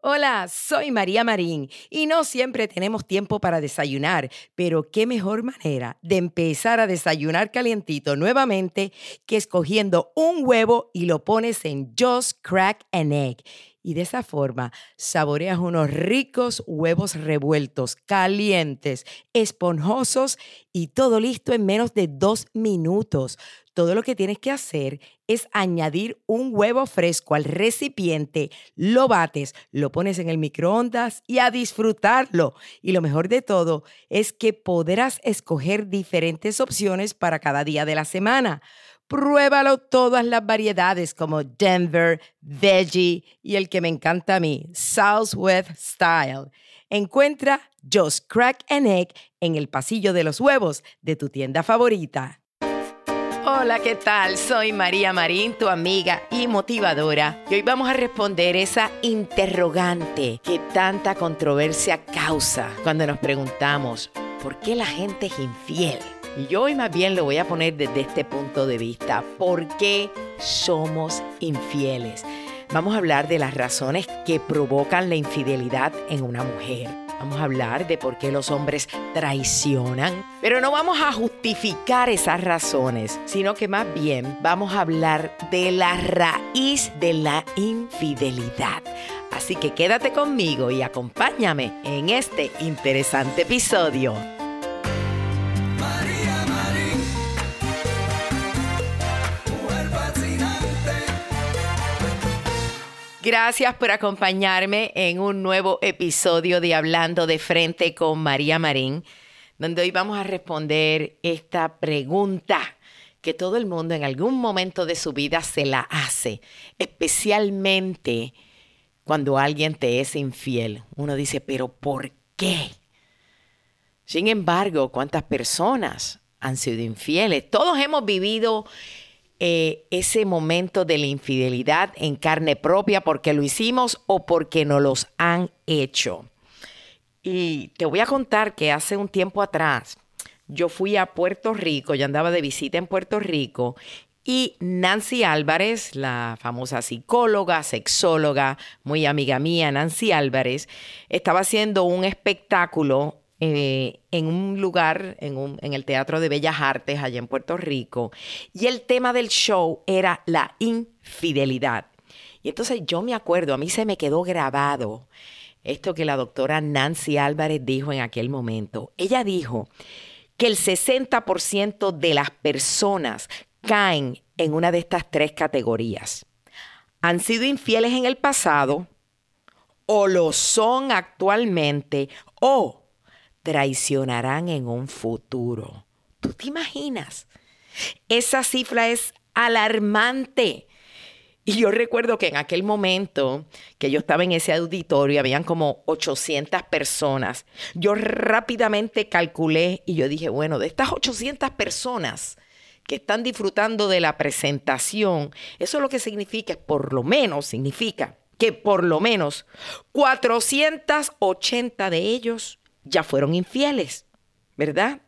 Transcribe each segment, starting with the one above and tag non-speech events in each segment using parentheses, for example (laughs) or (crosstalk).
Hola, soy María Marín y no siempre tenemos tiempo para desayunar, pero qué mejor manera de empezar a desayunar calientito nuevamente que escogiendo un huevo y lo pones en Just Crack an Egg. Y de esa forma saboreas unos ricos huevos revueltos, calientes, esponjosos y todo listo en menos de dos minutos todo lo que tienes que hacer es añadir un huevo fresco al recipiente, lo bates, lo pones en el microondas y a disfrutarlo. Y lo mejor de todo es que podrás escoger diferentes opciones para cada día de la semana. Pruébalo todas las variedades como Denver, Veggie y el que me encanta a mí, Southwest Style. Encuentra Just Crack an Egg en el pasillo de los huevos de tu tienda favorita. Hola, ¿qué tal? Soy María Marín, tu amiga y motivadora. Y hoy vamos a responder esa interrogante que tanta controversia causa cuando nos preguntamos, ¿por qué la gente es infiel? Y hoy más bien lo voy a poner desde este punto de vista. ¿Por qué somos infieles? Vamos a hablar de las razones que provocan la infidelidad en una mujer Vamos a hablar de por qué los hombres traicionan, pero no vamos a justificar esas razones, sino que más bien vamos a hablar de la raíz de la infidelidad. Así que quédate conmigo y acompáñame en este interesante episodio. Gracias por acompañarme en un nuevo episodio de Hablando de Frente con María Marín, donde hoy vamos a responder esta pregunta que todo el mundo en algún momento de su vida se la hace, especialmente cuando alguien te es infiel. Uno dice, pero ¿por qué? Sin embargo, ¿cuántas personas han sido infieles? Todos hemos vivido eh, ese momento de la infidelidad en carne propia porque lo hicimos o porque no los han hecho. Y te voy a contar que hace un tiempo atrás yo fui a Puerto Rico, yo andaba de visita en Puerto Rico y Nancy Álvarez, la famosa psicóloga, sexóloga, muy amiga mía, Nancy Álvarez, estaba haciendo un espectáculo eh, en un lugar, en, en el Teatro de Bellas Artes, allá en Puerto Rico, y el tema del show era la infidelidad. Y entonces yo me acuerdo, a mí se me quedó grabado esto que la doctora Nancy Álvarez dijo en aquel momento. Ella dijo que el 60% de las personas caen en una de estas tres categorías. Han sido infieles en el pasado, o lo son actualmente, o traicionarán en un futuro. ¿Tú te imaginas? Esa cifra es alarmante. Y yo recuerdo que en aquel momento que yo estaba en ese auditorio, habían como 800 personas. Yo rápidamente calculé y yo dije, bueno, de estas 800 personas que están disfrutando de la presentación, eso lo que significa, por lo menos significa que por lo menos 480 de ellos ya fueron infieles, ¿verdad?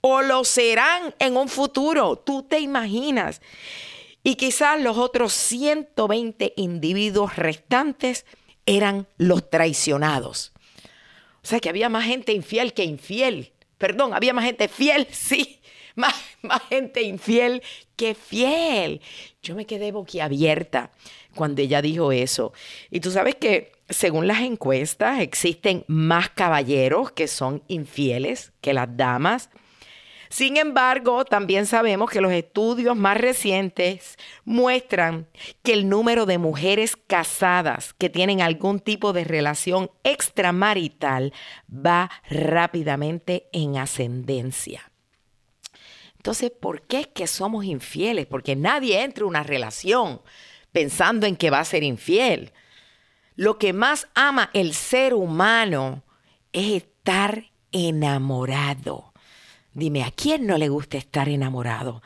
O lo serán en un futuro, tú te imaginas. Y quizás los otros 120 individuos restantes eran los traicionados. O sea que había más gente infiel que infiel. Perdón, había más gente fiel, (laughs) sí. Más, más gente infiel que fiel. Yo me quedé boquiabierta cuando ella dijo eso. Y tú sabes que según las encuestas, existen más caballeros que son infieles que las damas. Sin embargo, también sabemos que los estudios más recientes muestran que el número de mujeres casadas que tienen algún tipo de relación extramarital va rápidamente en ascendencia. Entonces, ¿por qué es que somos infieles? Porque nadie entra en una relación pensando en que va a ser infiel. Lo que más ama el ser humano es estar enamorado. Dime, ¿a quién no le gusta estar enamorado?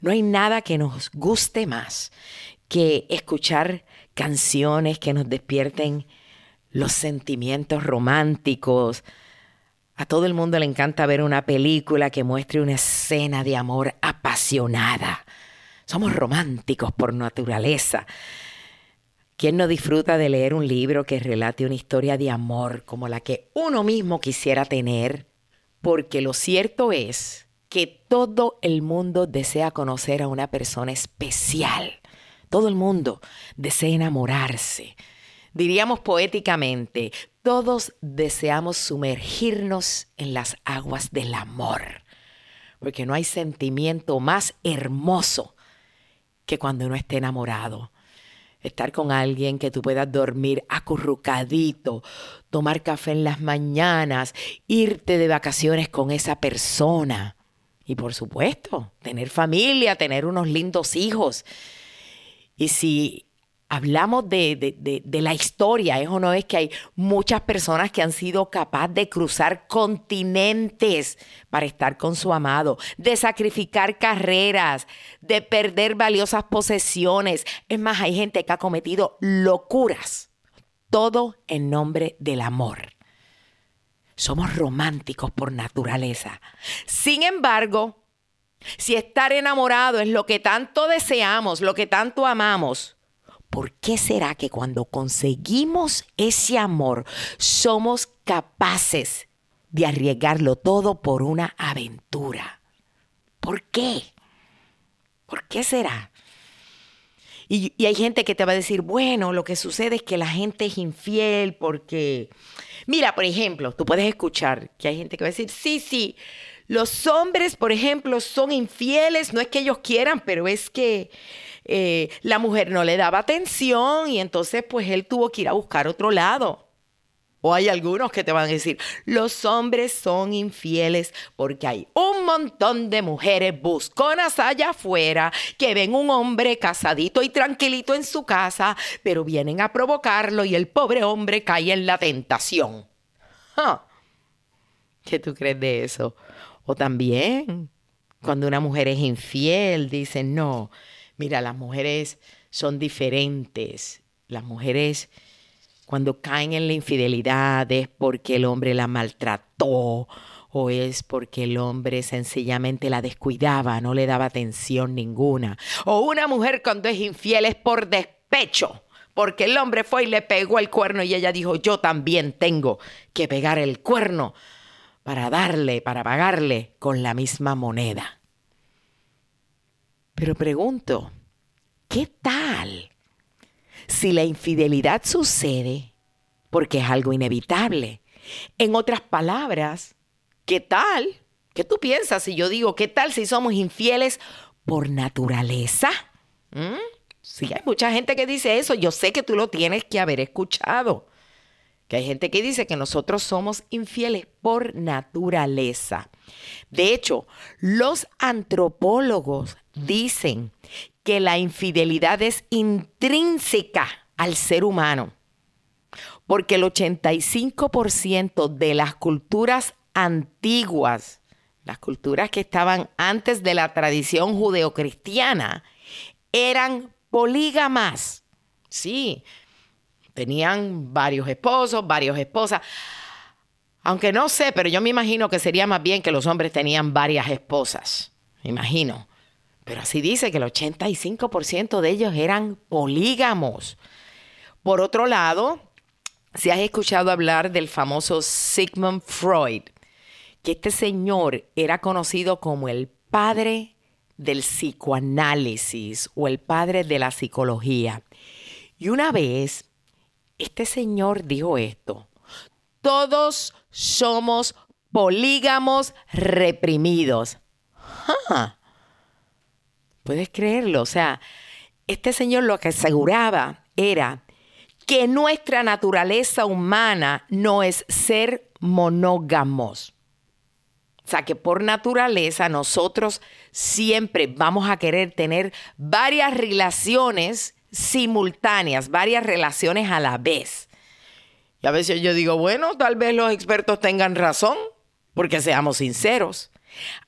No hay nada que nos guste más que escuchar canciones que nos despierten los sentimientos románticos. A todo el mundo le encanta ver una película que muestre una escena de amor apasionada. Somos románticos por naturaleza. ¿Quién no disfruta de leer un libro que relate una historia de amor como la que uno mismo quisiera tener? Porque lo cierto es que todo el mundo desea conocer a una persona especial. Todo el mundo desea enamorarse. Diríamos poéticamente, todos deseamos sumergirnos en las aguas del amor, porque no hay sentimiento más hermoso que cuando uno esté enamorado estar con alguien que tú puedas dormir acurrucadito, tomar café en las mañanas, irte de vacaciones con esa persona. Y por supuesto, tener familia, tener unos lindos hijos. Y si hablamos de, la historia, ¿es o no es que hay muchas personas que han sido capaces de cruzar continentes para estar con su amado, de sacrificar carreras, de perder valiosas posesiones. Es más, hay gente que ha cometido locuras, todo en nombre del amor. Somos románticos por naturaleza. Sin embargo, si estar enamorado es lo que tanto deseamos, lo que tanto amamos, ¿por qué será que cuando conseguimos ese amor somos capaces de arriesgarlo todo por una aventura? ¿Por qué? ¿Por qué será? Y, hay gente que te va a decir, bueno, lo que sucede es que la gente es infiel porque, mira, por ejemplo, tú puedes escuchar que hay gente que va a decir, sí, sí, los hombres, por ejemplo, son infieles, no es que ellos quieran, pero es que eh, la mujer no le daba atención y entonces pues él tuvo que ir a buscar otro lado. O hay algunos que te van a decir, los hombres son infieles porque hay un montón de mujeres busconas allá afuera que ven un hombre casadito y tranquilito en su casa, pero vienen a provocarlo y el pobre hombre cae en la tentación. ¿Qué tú crees de eso? O también, cuando una mujer es infiel, dicen, no, Mira, las mujeres son diferentes. Las mujeres cuando caen en la infidelidad es porque el hombre la maltrató o es porque el hombre sencillamente la descuidaba, no le daba atención ninguna. O una mujer cuando es infiel es por despecho, porque el hombre fue y le pegó el cuerno y ella dijo, yo también tengo que pegar el cuerno para darle, para pagarle con la misma moneda. Pero pregunto, ¿qué tal si la infidelidad sucede porque es algo inevitable? En otras palabras, ¿qué tal? ¿Qué tú piensas si yo digo, ¿qué tal si somos infieles por naturaleza? ¿Mm? Sí, hay mucha gente que dice eso. Yo sé que tú lo tienes que haber escuchado. Que hay gente que dice que nosotros somos infieles por naturaleza. De hecho, los antropólogos dicen que la infidelidad es intrínseca al ser humano, porque el 85% de las culturas antiguas, las culturas que estaban antes de la tradición judeocristiana, eran polígamas. Sí, tenían varios esposos, varias esposas. Aunque no sé, pero yo me imagino que sería más bien que los hombres tenían varias esposas. Me imagino. Pero así dice que el 85% de ellos eran polígamos. Por otro lado, si has escuchado hablar del famoso Sigmund Freud, que este señor era conocido como el padre del psicoanálisis o el padre de la psicología. Y una vez, este señor dijo esto, todos somos polígamos reprimidos. Puedes creerlo. O sea, este señor lo que aseguraba era que nuestra naturaleza humana no es ser monógamos. O sea, que por naturaleza nosotros siempre vamos a querer tener varias relaciones simultáneas, varias relaciones a la vez. Y a veces yo digo, bueno, tal vez los expertos tengan razón, porque seamos sinceros.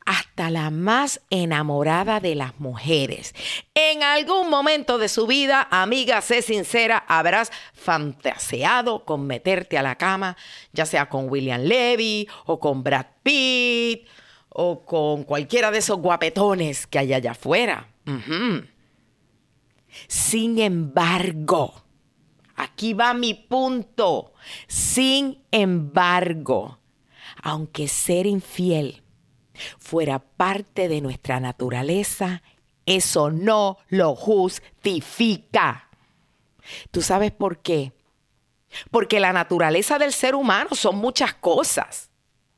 Hasta la más enamorada de las mujeres. En algún momento de su vida, amiga, sé sincera, habrás fantaseado con meterte a la cama, ya sea con William Levy o con Brad Pitt o con cualquiera de esos guapetones que hay allá afuera. Sin embargo, aquí va mi punto. Sin embargo, aunque ser infiel fuera parte de nuestra naturaleza, eso no lo justifica. ¿Tú sabes por qué? Porque la naturaleza del ser humano son muchas cosas.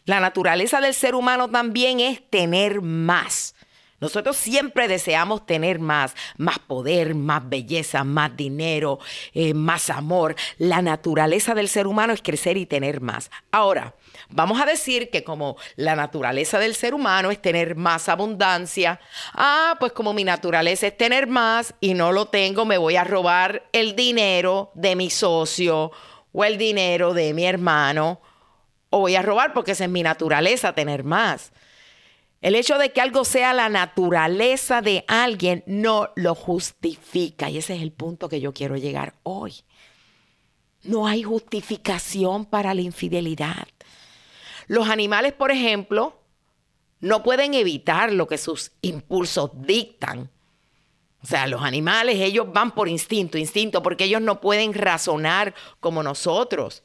La naturaleza del ser humano también es tener más. Nosotros siempre deseamos tener más, más poder, más belleza, más dinero, eh, más amor. La naturaleza del ser humano es crecer y tener más. Ahora, vamos a decir que como la naturaleza del ser humano es tener más abundancia, ah, pues como mi naturaleza es tener más y no lo tengo, me voy a robar el dinero de mi socio o el dinero de mi hermano, o voy a robar porque esa es mi naturaleza, tener más. El hecho de que algo sea la naturaleza de alguien no lo justifica. Y ese es el punto que yo quiero llegar hoy. No hay justificación para la infidelidad. Los animales, por ejemplo, no pueden evitar lo que sus impulsos dictan. O sea, los animales, ellos van por instinto, instinto, porque ellos no pueden razonar como nosotros.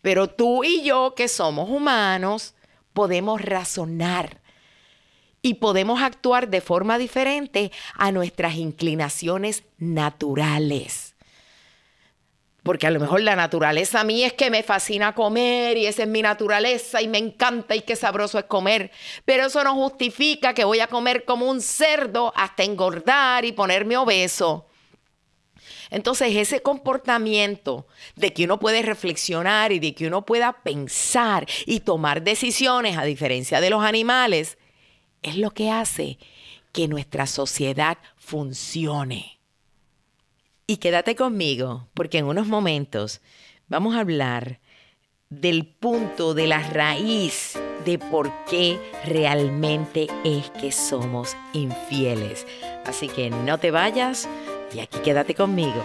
Pero tú y yo, que somos humanos, podemos razonar y podemos actuar de forma diferente a nuestras inclinaciones naturales. Porque a lo mejor la naturaleza a mí es que me fascina comer y esa es mi naturaleza y me encanta y qué sabroso es comer. Pero eso no justifica que voy a comer como un cerdo hasta engordar y ponerme obeso. Entonces ese comportamiento de que uno puede reflexionar y de que uno pueda pensar y tomar decisiones a diferencia de los animales, es lo que hace que nuestra sociedad funcione. Y quédate conmigo, porque en unos momentos vamos a hablar del punto, de la raíz de por qué realmente es que somos infieles. Así que no te vayas y aquí quédate conmigo.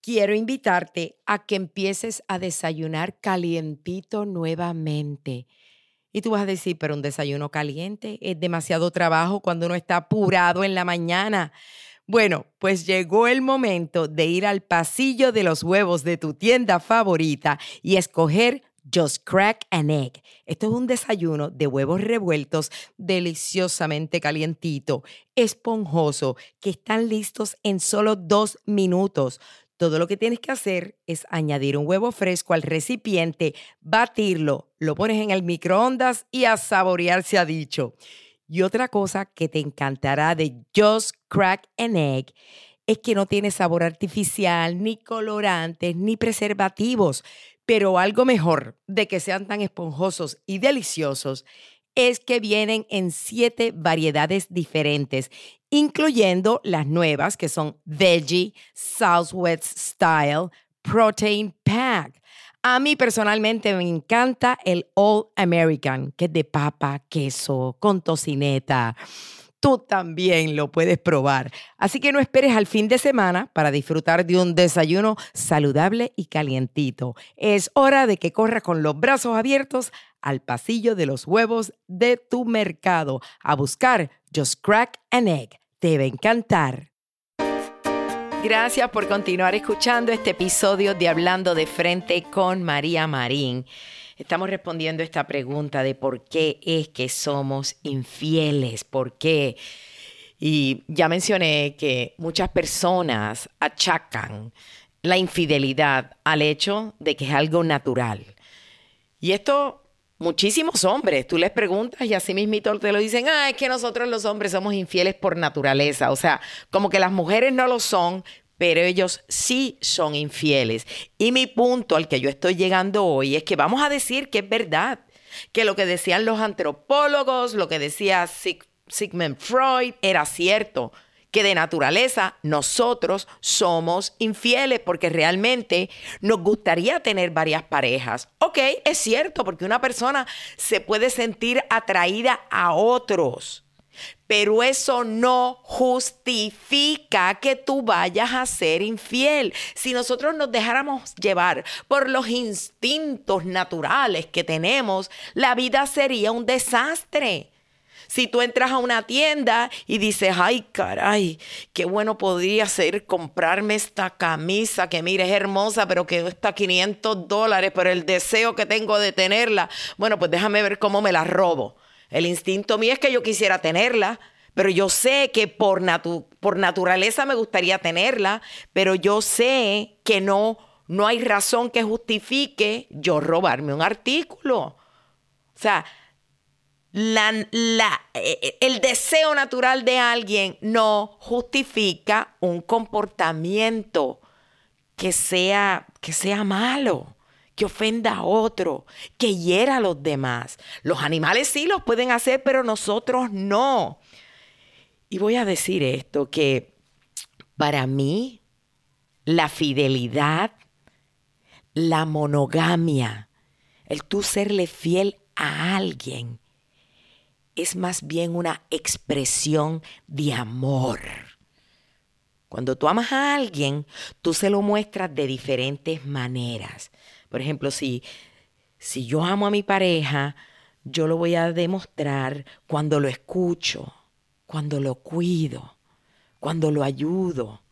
Quiero invitarte a que empieces a desayunar calientito nuevamente y tú vas a decir, pero un desayuno caliente es demasiado trabajo cuando uno está apurado en la mañana. Bueno, pues llegó el momento de ir al pasillo de los huevos de tu tienda favorita y escoger Just Crack an Egg. Esto es un desayuno de huevos revueltos deliciosamente calientito, esponjoso, que están listos en solo dos minutos. Todo lo que tienes que hacer es añadir un huevo fresco al recipiente, batirlo, lo pones en el microondas y a saborear se ha dicho. Y otra cosa que te encantará de Just Crack an Egg es que no tiene sabor artificial, ni colorantes, ni preservativos. Pero algo mejor de que sean tan esponjosos y deliciosos es que vienen en siete variedades diferentes, incluyendo las nuevas que son Veggie, Southwest Style, Protein Pack. A mí personalmente me encanta el All American, que es de papa, queso, con tocineta. Tú también lo puedes probar. Así que no esperes al fin de semana para disfrutar de un desayuno saludable y calientito. Es hora de que corras con los brazos abiertos al pasillo de los huevos de tu mercado a buscar Just Crack an Egg. Te va a encantar. Gracias por continuar escuchando este episodio de Hablando de Frente con María Marín. Estamos respondiendo esta pregunta de por qué es que somos infieles, por qué. Y ya mencioné que muchas personas achacan la infidelidad al hecho de que es algo natural. Y esto muchísimos hombres, tú les preguntas y así mismito te lo dicen, ah, es que nosotros los hombres somos infieles por naturaleza, o sea, como que las mujeres no lo son, pero ellos sí son infieles. Y mi punto al que yo estoy llegando hoy es que vamos a decir que es verdad, que lo que decían los antropólogos, lo que decía Sigmund Freud era cierto, que de naturaleza nosotros somos infieles porque realmente nos gustaría tener varias parejas. Ok, es cierto, porque una persona se puede sentir atraída a otros. Pero eso no justifica que tú vayas a ser infiel. Si nosotros nos dejáramos llevar por los instintos naturales que tenemos, la vida sería un desastre. Si tú entras a una tienda y dices, ay, caray, qué bueno podría ser comprarme esta camisa que mire es hermosa, pero que cuesta 500 dólares, pero el deseo que tengo de tenerla, bueno, pues déjame ver cómo me la robo. El instinto mío es que yo quisiera tenerla, pero yo sé que por, naturaleza me gustaría tenerla, pero yo sé que no, no hay razón que justifique yo robarme un artículo. O sea, la, eh, eh, el deseo natural de alguien no justifica un comportamiento que sea, que sea malo, que ofenda a otro, que hiera a los demás. Los animales sí los pueden hacer, pero nosotros no. Y voy a decir esto, que para mí la fidelidad, la monogamia, el tú serle fiel a alguien, es más bien una expresión de amor. Cuando tú amas a alguien, tú se lo muestras de diferentes maneras. Por ejemplo, si, si yo amo a mi pareja, yo lo voy a demostrar cuando lo escucho, cuando lo cuido, cuando lo ayudo,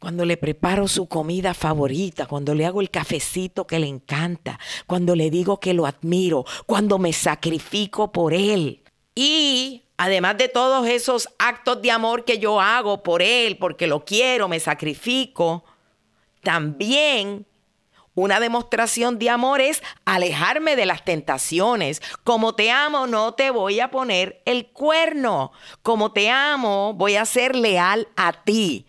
cuando le preparo su comida favorita, cuando le hago el cafecito que le encanta, cuando le digo que lo admiro, cuando me sacrifico por él. Y además de todos esos actos de amor que yo hago por Él, porque lo quiero, me sacrifico, también una demostración de amor es alejarme de las tentaciones. Como te amo, no te voy a poner el cuerno. Como te amo, voy a ser leal a ti.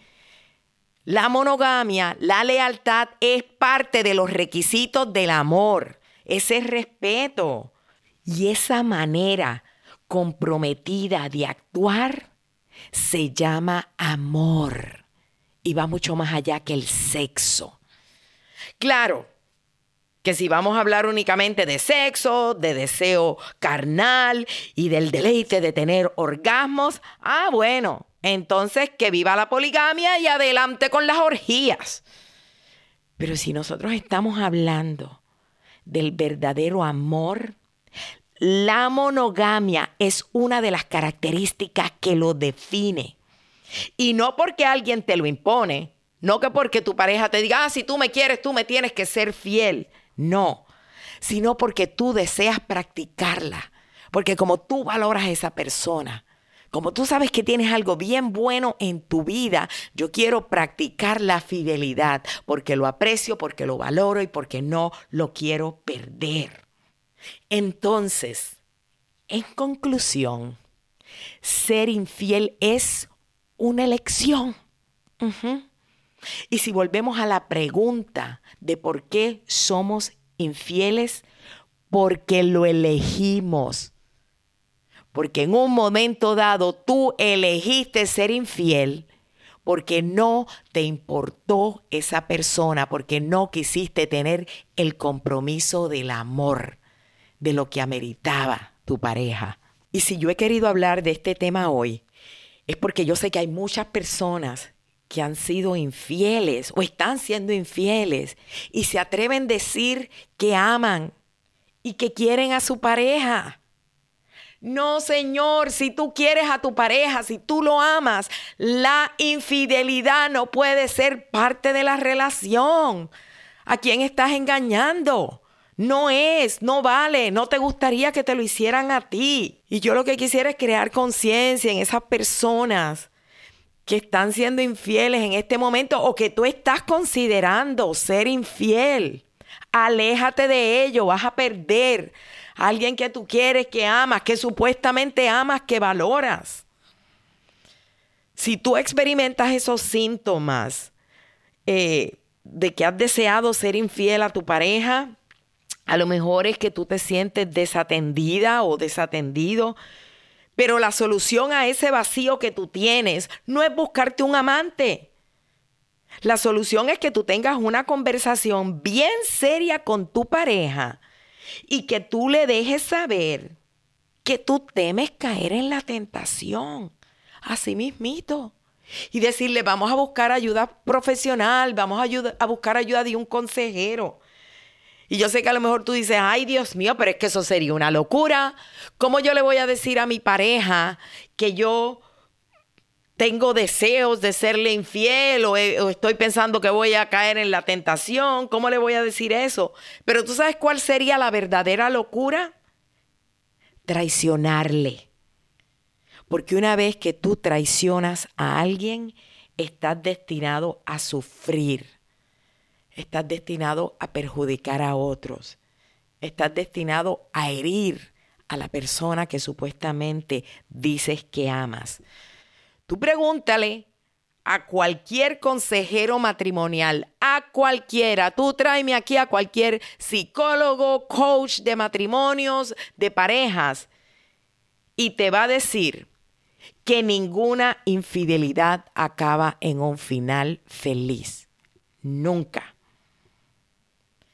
La monogamia, la lealtad es parte de los requisitos del amor. Ese respeto y esa manera comprometida de actuar se llama amor y va mucho más allá que el sexo. Claro, que si vamos a hablar únicamente de sexo, de deseo carnal y del deleite de tener orgasmos, ah, bueno, entonces que viva la poligamia y adelante con las orgías. Pero si nosotros estamos hablando del verdadero amor, la monogamia es una de las características que lo define. Y no porque alguien te lo impone, no que porque tu pareja te diga, ah, si tú me quieres, tú me tienes que ser fiel. No, sino porque tú deseas practicarla. Porque como tú valoras a esa persona, como tú sabes que tienes algo bien bueno en tu vida, yo quiero practicar la fidelidad porque lo aprecio, porque lo valoro y porque no lo quiero perder. Entonces, en conclusión, ser infiel es una elección. Y si volvemos a la pregunta de por qué somos infieles, porque lo elegimos. Porque en un momento dado tú elegiste ser infiel porque no te importó esa persona, porque no quisiste tener el compromiso del amor de lo que ameritaba tu pareja. Y si yo he querido hablar de este tema hoy, es porque yo sé que hay muchas personas que han sido infieles o están siendo infieles y se atreven a decir que aman y que quieren a su pareja. No, Señor, si tú quieres a tu pareja, si tú lo amas, la infidelidad no puede ser parte de la relación. ¿A quién estás engañando? No es, no vale, no te gustaría que te lo hicieran a ti. Y yo lo que quisiera es crear conciencia en esas personas que están siendo infieles en este momento o que tú estás considerando ser infiel. Aléjate de ello, vas a perder a alguien que tú quieres, que amas, que supuestamente amas, que valoras. Si tú experimentas esos síntomas eh, de que has deseado ser infiel a tu pareja, a lo mejor es que tú te sientes desatendida o desatendido, Pero la solución a ese vacío que tú tienes no es buscarte un amante. La solución es que tú tengas una conversación bien seria con tu pareja y que tú le dejes saber que tú temes caer en la tentación. Así mismito. Y decirle, vamos a buscar ayuda profesional, vamos a, a buscar ayuda de un consejero. Y yo sé que a lo mejor tú dices, ay Dios mío, pero es que eso sería una locura. ¿Cómo yo le voy a decir a mi pareja que yo tengo deseos de serle infiel o, o, estoy pensando que voy a caer en la tentación? ¿Cómo le voy a decir eso? Pero tú sabes cuál sería la verdadera locura? Traicionarle. Porque una vez que tú traicionas a alguien, estás destinado a sufrir estás destinado a perjudicar a otros. Estás destinado a herir a la persona que supuestamente dices que amas. Tú pregúntale a cualquier consejero matrimonial, a cualquiera, tú tráeme aquí a cualquier psicólogo, coach de matrimonios, de parejas, y te va a decir que ninguna infidelidad acaba en un final feliz. Nunca.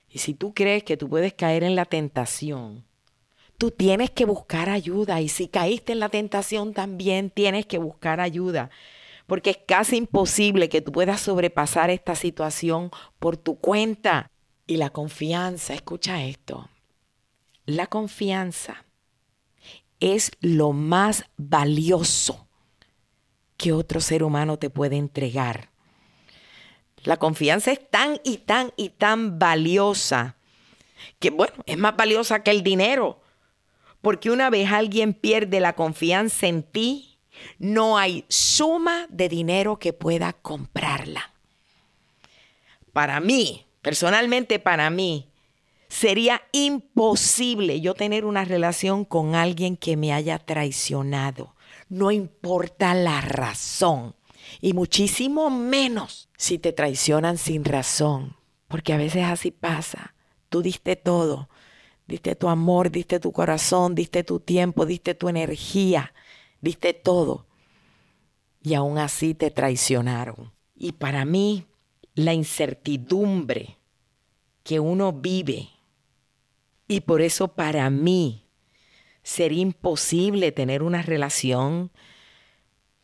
Y si tú crees que tú puedes caer en la tentación, tú tienes que buscar ayuda. Y si caíste en la tentación, también tienes que buscar ayuda. Porque es casi imposible que tú puedas sobrepasar esta situación por tu cuenta. Y la confianza, escucha esto, la confianza es lo más valioso que otro ser humano te puede entregar. La confianza es tan y tan y tan valiosa que, bueno, es más valiosa que el dinero. Porque una vez alguien pierde la confianza en ti, no hay suma de dinero que pueda comprarla. Para mí, personalmente para mí, sería imposible yo tener una relación con alguien que me haya traicionado. No importa la razón y muchísimo menos si te traicionan sin razón, porque a veces así pasa. Tú diste todo, diste tu amor, diste tu corazón, diste tu tiempo, diste tu energía, diste todo. Y aún así te traicionaron. Y para mí, la incertidumbre que uno vive, y por eso para mí sería imposible tener una relación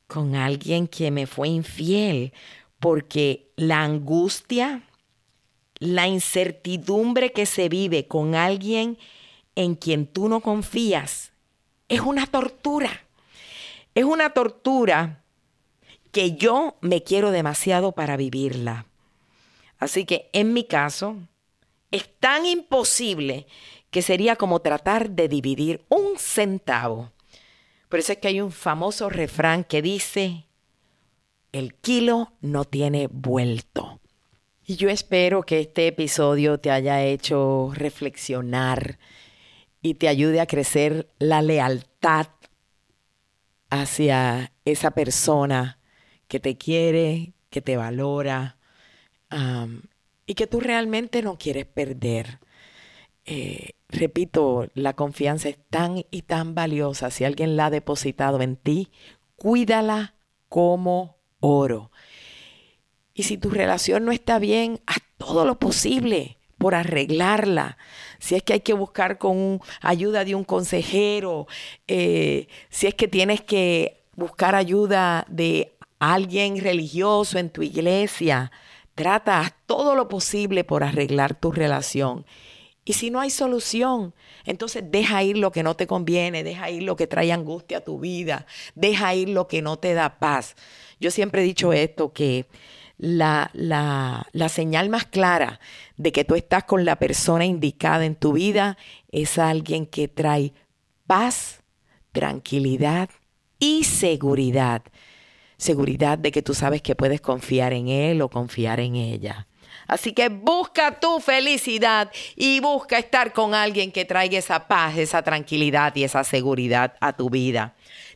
con alguien que me fue infiel, porque la angustia, la incertidumbre que se vive con alguien en quien tú no confías, es una tortura. Es una tortura que yo me quiero demasiado para vivirla. Así que en mi caso, es tan imposible que sería como tratar de dividir un centavo por eso es que hay un famoso refrán que dice, el kilo no tiene vuelto. Y yo espero que este episodio te haya hecho reflexionar y te ayude a crecer la lealtad hacia esa persona que te quiere, que te valora y que tú realmente no quieres perder. Eh, repito, la confianza es tan y tan valiosa. Si alguien la ha depositado en ti, cuídala como oro. Y si tu relación no está bien, haz todo lo posible por arreglarla. Si es que hay que buscar con ayuda de un consejero, eh, si es que tienes que buscar ayuda de alguien religioso en tu iglesia, trata todo lo posible por arreglar tu relación y si no hay solución, entonces deja ir lo que no te conviene, deja ir lo que trae angustia a tu vida, deja ir lo que no te da paz. Yo siempre he dicho esto, que la, la, la señal más clara de que tú estás con la persona indicada en tu vida es alguien que trae paz, tranquilidad y seguridad. Seguridad de que tú sabes que puedes confiar en él o confiar en ella. Así que busca tu felicidad y busca estar con alguien que traiga esa paz, esa tranquilidad y esa seguridad a tu vida.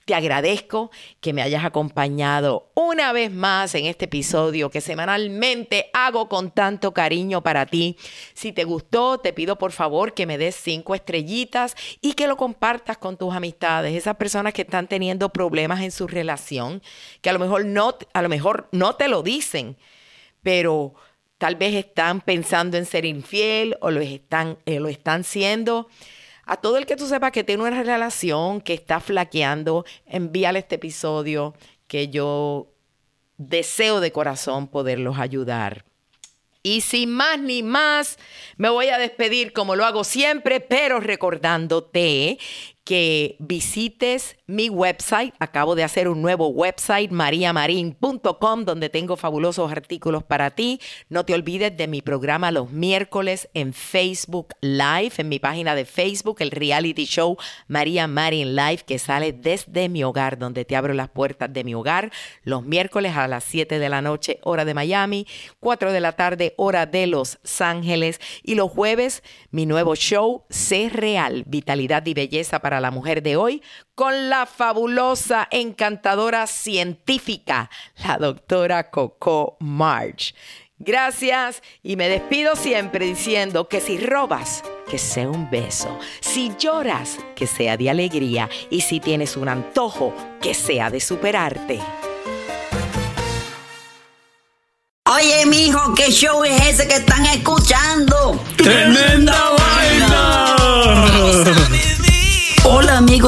Te agradezco que me hayas acompañado una vez más en este episodio que semanalmente hago con tanto cariño para ti. Si te gustó, te pido por favor que me des cinco estrellitas y que lo compartas con tus amistades, esas personas que están teniendo problemas en su relación, que a lo mejor no, a lo mejor no te lo dicen, pero tal vez están pensando en ser infiel o lo están, eh, lo están siendo. A todo el que tú sepas que tiene una relación, que está flaqueando, envíale este episodio que yo deseo de corazón poderlos ayudar. Y sin más ni más, me voy a despedir como lo hago siempre, pero recordándote que visites mi website. Acabo de hacer un nuevo website, mariamarin.com, donde tengo fabulosos artículos para ti. No te olvides de mi programa los miércoles en Facebook Live, en mi página de Facebook, el reality show María Marin Live, que sale desde mi hogar, donde te abro las puertas de mi hogar, los miércoles a las 7 de la noche, hora de Miami, 4 de la tarde, hora de Los Ángeles, y los jueves, mi nuevo show, Sé Real, Vitalidad y Belleza para la mujer de hoy con la fabulosa, encantadora científica, la doctora Coco March. Gracias y me despido siempre diciendo que si robas, que sea un beso, si lloras, que sea de alegría y si tienes un antojo, que sea de superarte. Oye, mijo, ¿qué show es ese que están escuchando? ¡Tremenda